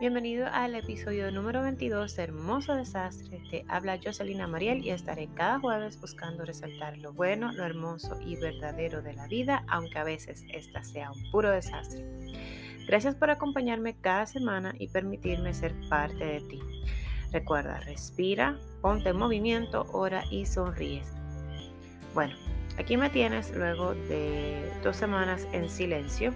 Bienvenido al episodio número 22 de Hermoso Desastre. Te habla Jocelyn Mariel y estaré cada jueves buscando resaltar lo bueno, lo hermoso y verdadero de la vida, aunque a veces esta sea un puro desastre. Gracias por acompañarme cada semana y permitirme ser parte de ti. Recuerda, respira, ponte en movimiento, ora y sonríes. Bueno, aquí me tienes luego de dos semanas en silencio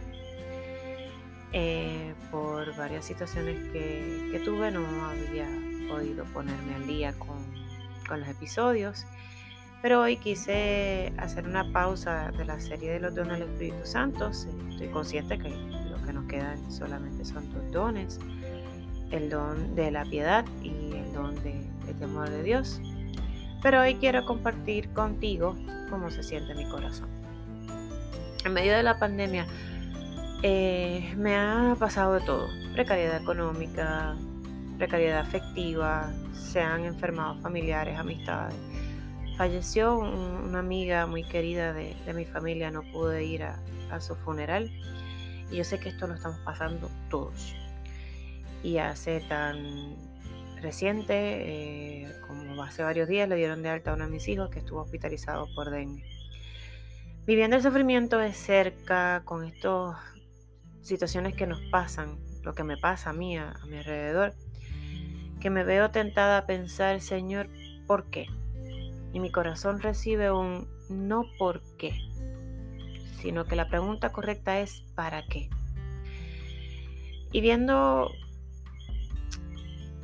eh, por varias situaciones que, tuve no había podido ponerme al día con, los episodios. Pero hoy quise hacer una pausa de la serie de los dones del Espíritu Santo. Estoy consciente que lo que nos quedan solamente son dos dones. El don de la piedad y el don de, de temor de Dios. Pero hoy quiero compartir contigo cómo se siente mi corazón. En medio de la pandemia eh, me ha pasado de todo. Precariedad económica, precariedad afectiva, se han enfermado familiares, amistades. Falleció una amiga muy querida de, mi familia, no pude ir a, su funeral. Y yo sé que esto lo estamos pasando todos. Y hace tan reciente, eh, como hace varios días, le dieron de alta a uno de mis hijos que estuvo hospitalizado por dengue. Viviendo el sufrimiento de cerca, con estos situaciones que nos pasan, lo que me pasa a mí, a, mi alrededor, que me veo tentada a pensar, Señor, ¿por qué? Y mi corazón recibe un no por qué, sino que la pregunta correcta es ¿para qué? Y viendo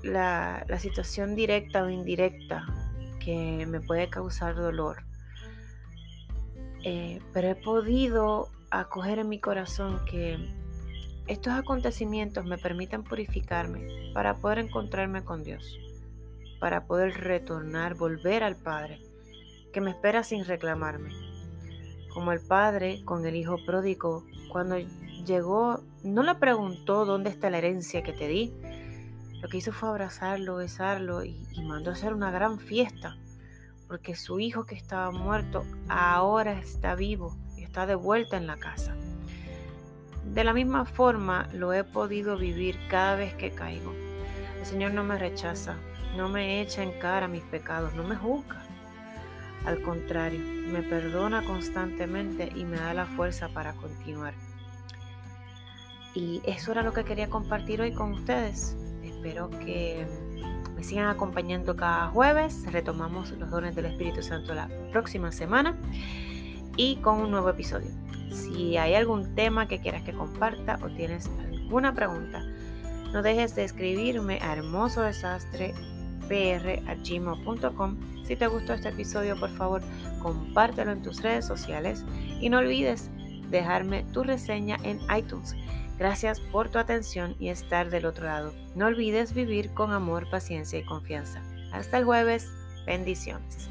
la, situación directa o indirecta que me puede causar dolor, eh, pero he podido acoger en mi corazón que estos acontecimientos me permiten purificarme para poder encontrarme con Dios, para poder retornar, volver al Padre, que me espera sin reclamarme. Como el Padre con el Hijo pródigo, cuando llegó, no le preguntó dónde está la herencia que te di, lo que hizo fue abrazarlo, besarlo y, y mandó a hacer una gran fiesta, porque su hijo que estaba muerto ahora está vivo y está de vuelta en la casa. De la misma forma lo he podido vivir cada vez que caigo. El Señor no me rechaza, no me echa en cara mis pecados, no me juzga. Al contrario, me perdona constantemente y me da la fuerza para continuar. Y eso era lo que quería compartir hoy con ustedes. Espero que me sigan acompañando cada jueves. Retomamos los dones del Espíritu Santo la próxima semana y con un nuevo episodio. Si hay algún tema que quieras que comparta o tienes alguna pregunta, no dejes de escribirme a hermosodesastre.pr.gmail.com. Si te gustó este episodio, por favor, compártelo en tus redes sociales y no olvides dejarme tu reseña en iTunes. Gracias por tu atención y estar del otro lado. No olvides vivir con amor, paciencia y confianza. Hasta el jueves. Bendiciones.